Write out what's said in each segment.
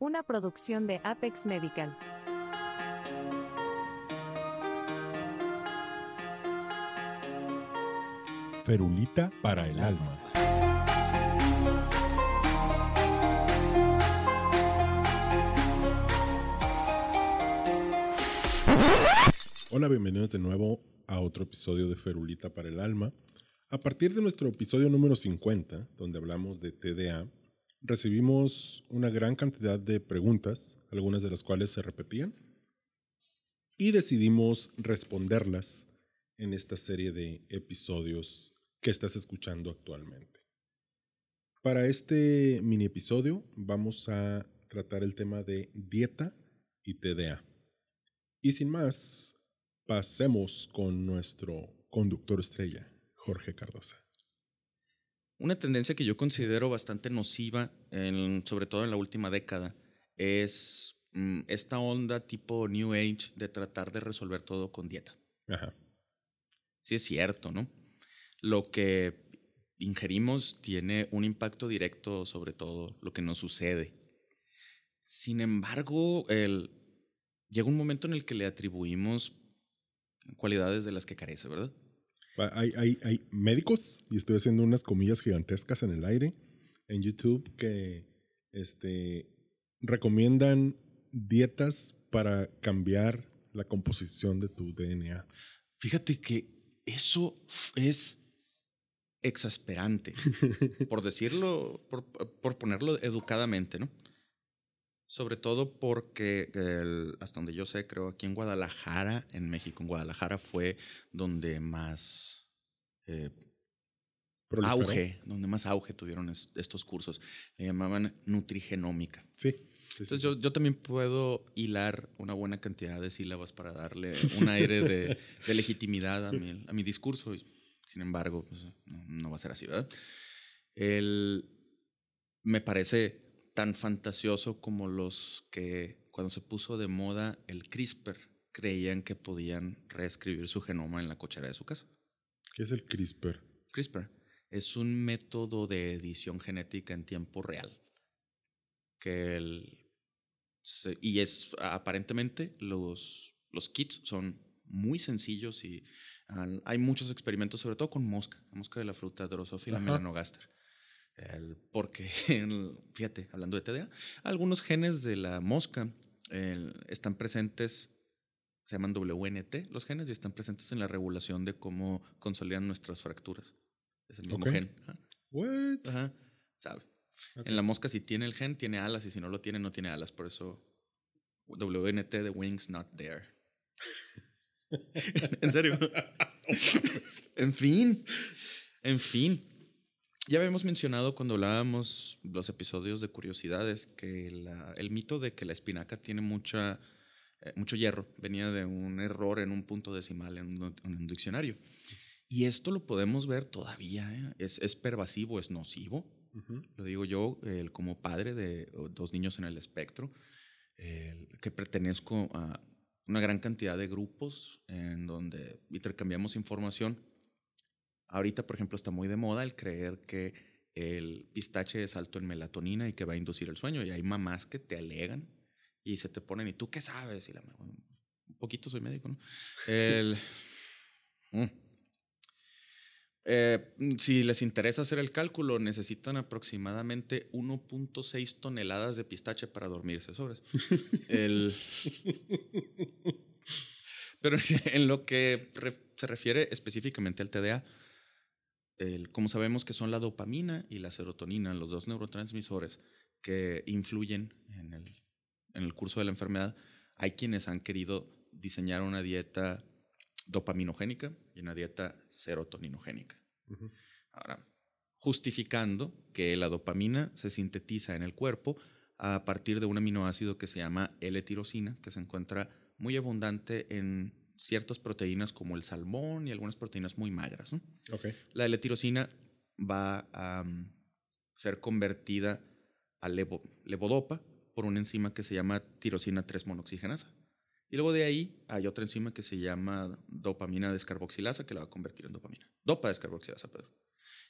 una producción de Apex Medical. Ferulita para el alma. Hola, bienvenidos de nuevo a otro episodio de Ferulita para el alma. A partir de nuestro episodio número 50, donde hablamos de TDA, recibimos una gran cantidad de preguntas, algunas de las cuales se repetían, y decidimos responderlas en esta serie de episodios que estás escuchando actualmente. Para este mini episodio vamos a tratar el tema de dieta y TDA. Y sin más, pasemos con nuestro conductor estrella, Jorge Cardosa. Una tendencia que yo considero bastante nociva, sobre todo en la última década, es mm, esta onda tipo New Age de tratar de resolver todo con dieta. Ajá. Sí es cierto, ¿no? Lo que ingerimos tiene un impacto directo sobre todo lo que nos sucede. Sin embargo, el, llega un momento en el que le atribuimos cualidades de las que carece, ¿verdad? Hay, hay, hay médicos, y estoy haciendo unas comillas gigantescas en el aire, en YouTube, que este, recomiendan dietas para cambiar la composición de tu DNA. Fíjate que eso es exasperante, por decirlo, por, por, ponerlo educadamente, ¿no? Sobre todo porque hasta donde yo sé, creo aquí en Guadalajara, en México, en Guadalajara fue donde más eh, auge, donde más auge tuvieron estos cursos. Le llamaban nutrigenómica. Sí. Entonces yo, yo, también puedo hilar una buena cantidad de sílabas para darle un aire de, de legitimidad a mi, a mi discurso. Sin embargo, pues, no, va a ser así, ¿verdad? El, me parece tan fantasioso como los que cuando se puso de moda el CRISPR creían que podían reescribir su genoma en la cochera de su casa. ¿Qué es el CRISPR? CRISPR es un método de edición genética en tiempo real. Que el, y es aparentemente los, los kits son muy sencillos y hay muchos experimentos, sobre todo con mosca, la mosca de la fruta Drosophila melanogaster. El, porque, fíjate, hablando de TDA, algunos genes de la mosca están presentes, se llaman WNT los genes, y están presentes en la regulación de cómo consolidan nuestras fracturas. Es el mismo gen. What? Ajá, sabe. En la mosca, si tiene el gen, tiene alas, y si no lo tiene, no tiene alas. Por eso, WNT, the wings not there. en serio. en fin. En fin. Ya habíamos mencionado cuando hablábamos los episodios de curiosidades que el mito de que la espinaca tiene mucha, eh, mucho hierro venía de un error en un punto decimal en un, diccionario. Y esto lo podemos ver todavía. ¿eh? Es, es, pervasivo, es nocivo. Lo digo yo como padre de dos niños en el espectro, que pertenezco a una gran cantidad de grupos en donde intercambiamos información. Ahorita, por ejemplo, está muy de moda el creer que el pistache es alto en melatonina y que va a inducir el sueño. Y hay mamás que te alegan y se te ponen, ¿y tú qué sabes? Y la, un poquito soy médico, ¿no? El, mm. Eh, si les interesa hacer el cálculo, necesitan aproximadamente 1.6 toneladas de pistache para dormirse sobres. el, pero en lo que se refiere específicamente al TDA, el, como sabemos que son la dopamina y la serotonina, los dos neurotransmisores que influyen en el, en el curso de la enfermedad, hay quienes han querido diseñar una dieta dopaminogénica y una dieta serotoninogénica. Ahora, justificando que la dopamina se sintetiza en el cuerpo a partir de un aminoácido que se llama L-tirosina, que se encuentra muy abundante en ciertas proteínas como el salmón y algunas proteínas muy magras. La L-tirosina va a mm, ser convertida a levodopa por una enzima que se llama tirosina 3-monoxigenasa. Y luego de ahí hay otra enzima que se llama dopamina descarboxilasa que la va a convertir en dopamina. Dopa descarboxilasa, Pedro.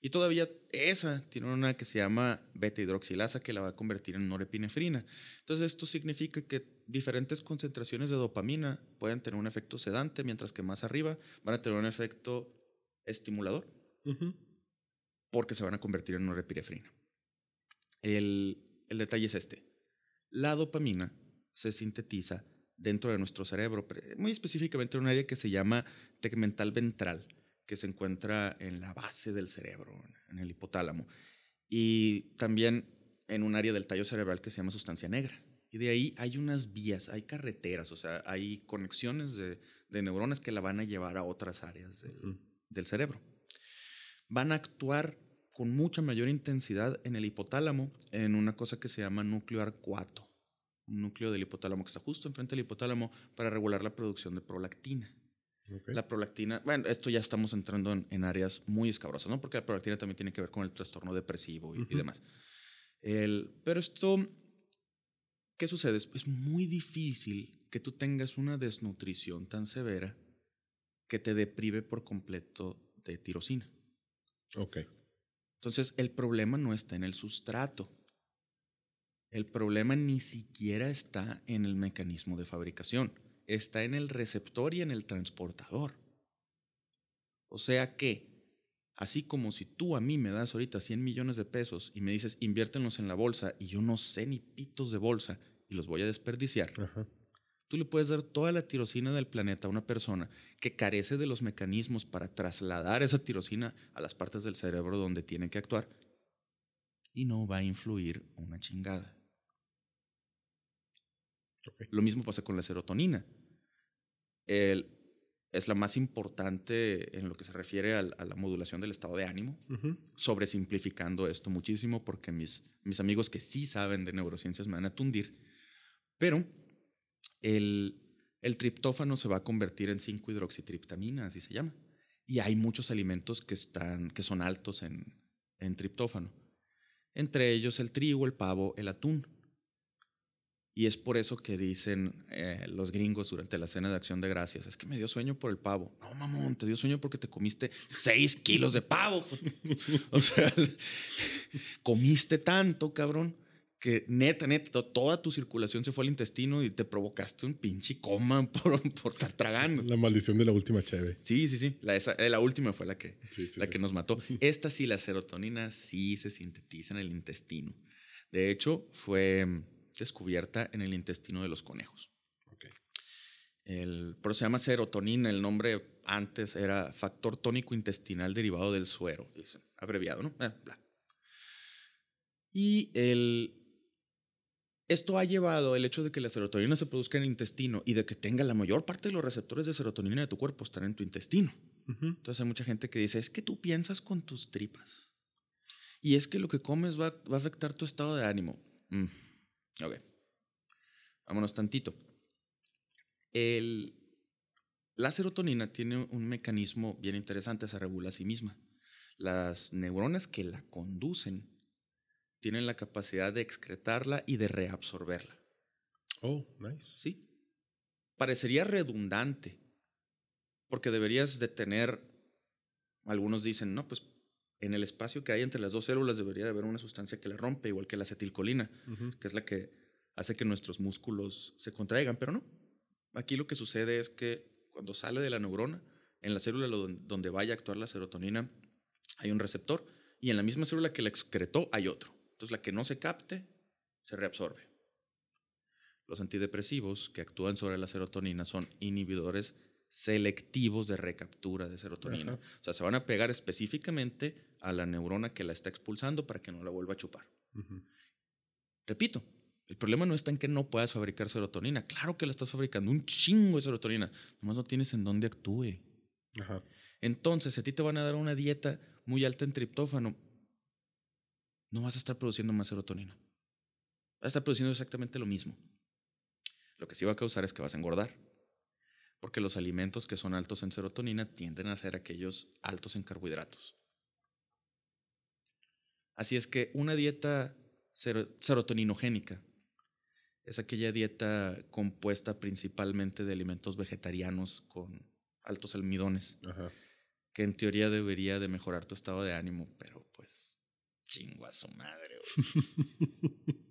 Y todavía esa tiene una que se llama beta-hidroxilasa que la va a convertir en norepinefrina. Entonces esto significa que diferentes concentraciones de dopamina pueden tener un efecto sedante, mientras que más arriba van a tener un efecto estimulador, porque se van a convertir en norepinefrina. El, el detalle es este. La dopamina se sintetiza dentro de nuestro cerebro, muy específicamente en un área que se llama tegmental ventral, que se encuentra en la base del cerebro, en el hipotálamo, y también en un área del tallo cerebral que se llama sustancia negra. Y de ahí hay unas vías, hay carreteras, o sea, hay conexiones de, neuronas que la van a llevar a otras áreas del, del cerebro. Van a actuar con mucha mayor intensidad en el hipotálamo en una cosa que se llama núcleo arcuato, un núcleo del hipotálamo que está justo enfrente del hipotálamo para regular la producción de prolactina. La prolactina, bueno, esto ya estamos entrando en, áreas muy escabrosas, ¿no? Porque la prolactina también tiene que ver con el trastorno depresivo y, demás. El, pero esto, ¿qué sucede? Es muy difícil que tú tengas una desnutrición tan severa que te deprive por completo de tirosina. Ok. Entonces, el problema no está en el sustrato. El problema ni siquiera está en el mecanismo de fabricación está en el receptor y en el transportador. O sea que, así como si tú a mí me das ahorita 100 millones de pesos y me dices inviértenlos en la bolsa y yo no sé ni pitos de bolsa y los voy a desperdiciar, tú le puedes dar toda la tirosina del planeta a una persona que carece de los mecanismos para trasladar esa tirosina a las partes del cerebro donde tiene que actuar y no va a influir una chingada. Lo mismo pasa con la serotonina. Es la más importante en lo que se refiere a, la modulación del estado de ánimo, sobresimplificando esto muchísimo porque mis, mis amigos que sí saben de neurociencias me van a tundir, pero el, el triptófano se va a convertir en 5-hidroxitriptamina, así se llama. Y hay muchos alimentos que, están, que son altos en, en triptófano, entre ellos el trigo, el pavo, el atún. Y es por eso que dicen eh, los gringos durante la cena de acción de gracias, es que me dio sueño por el pavo. No, mamón, te dio sueño porque te comiste seis kilos de pavo. o sea, comiste tanto, cabrón, que neta, neta, toda tu circulación se fue al intestino y te provocaste un pinche coma por, por estar tragando. La maldición de la última cheve. Sí, sí, sí. La, esa, eh, la última fue la que, la que nos mató. Esta sí, la serotonina sí se sintetiza en el intestino. De hecho, fue descubierta en el intestino de los conejos. El, pero se llama serotonina, el nombre antes era factor tónico intestinal derivado del suero, abreviado, ¿no? Eh, y el, esto ha llevado el hecho de que la serotonina se produzca en el intestino y de que tenga la mayor parte de los receptores de serotonina de tu cuerpo están en tu intestino. Entonces hay mucha gente que dice, es que tú piensas con tus tripas. Y es que lo que comes va, va a afectar tu estado de ánimo. Mm. Ok. Vámonos tantito. El, la serotonina tiene un mecanismo bien interesante, se regula a sí misma. Las neuronas que la conducen tienen la capacidad de excretarla y de reabsorberla. Oh, nice. Sí. Parecería redundante, porque deberías de tener, algunos dicen, no, pues en el espacio que hay entre las dos células debería de haber una sustancia que la rompe, igual que la acetilcolina, que es la que hace que nuestros músculos se contraigan, pero no. Aquí lo que sucede es que cuando sale de la neurona, en la célula donde vaya a actuar la serotonina, hay un receptor y en la misma célula que la excretó hay otro. Entonces la que no se capte se reabsorbe. Los antidepresivos que actúan sobre la serotonina son inhibidores selectivos de recaptura de serotonina. O sea, se van a pegar específicamente a la neurona que la está expulsando para que no la vuelva a chupar. Repito, el problema no está en que no puedas fabricar serotonina. Claro que la estás fabricando, un chingo de serotonina. Nomás no tienes en dónde actúe. Entonces, si a ti te van a dar una dieta muy alta en triptófano, no vas a estar produciendo más serotonina. Vas a estar produciendo exactamente lo mismo. Lo que sí va a causar es que vas a engordar. Porque los alimentos que son altos en serotonina tienden a ser aquellos altos en carbohidratos. Así es que una dieta serotoninogénica es aquella dieta compuesta principalmente de alimentos vegetarianos con altos almidones, que en teoría debería de mejorar tu estado de ánimo, pero pues chingo a su madre.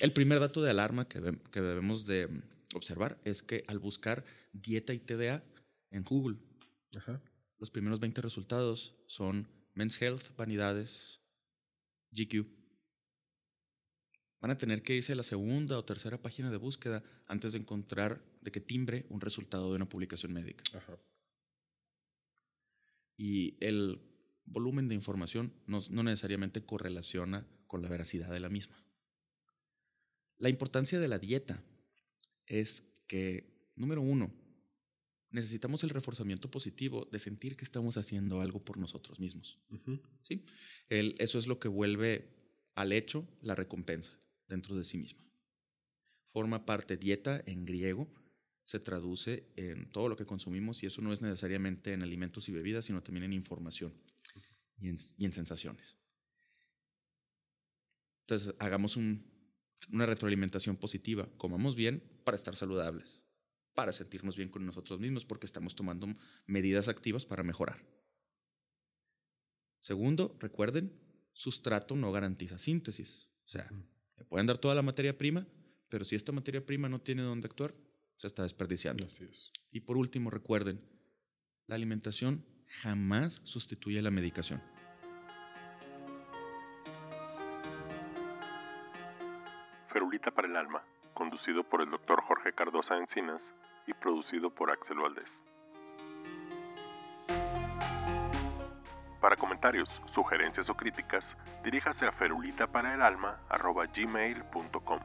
El primer dato de alarma que, que debemos de observar es que al buscar dieta y TDA en Google, los primeros 20 resultados son Men's Health, Vanidades, GQ. Van a tener que irse a la segunda o tercera página de búsqueda antes de encontrar de que timbre un resultado de una publicación médica. Y el volumen de información no, no necesariamente correlaciona con la veracidad de la misma. La importancia de la dieta es que, número uno, necesitamos el reforzamiento positivo de sentir que estamos haciendo algo por nosotros mismos. ¿Sí? eso es lo que vuelve al hecho la recompensa dentro de sí misma. Forma parte dieta en griego, se traduce en todo lo que consumimos y eso no es necesariamente en alimentos y bebidas, sino también en información y en, sensaciones. Entonces, hagamos una retroalimentación positiva, comamos bien para estar saludables para sentirnos bien con nosotros mismos porque estamos tomando medidas activas para mejorar. Segundo, recuerden, sustrato no garantiza síntesis. O sea, me pueden dar toda la materia prima, pero si esta materia prima no tiene dónde actuar, se está desperdiciando. Y por último, recuerden, la alimentación jamás sustituye la medicación. Ferulita para el alma, conducido por el doctor Jorge Cardosa Encinas y producido por Axel Valdés. Para comentarios, sugerencias o críticas, diríjase a ferulitaparaelalma.gmail.com.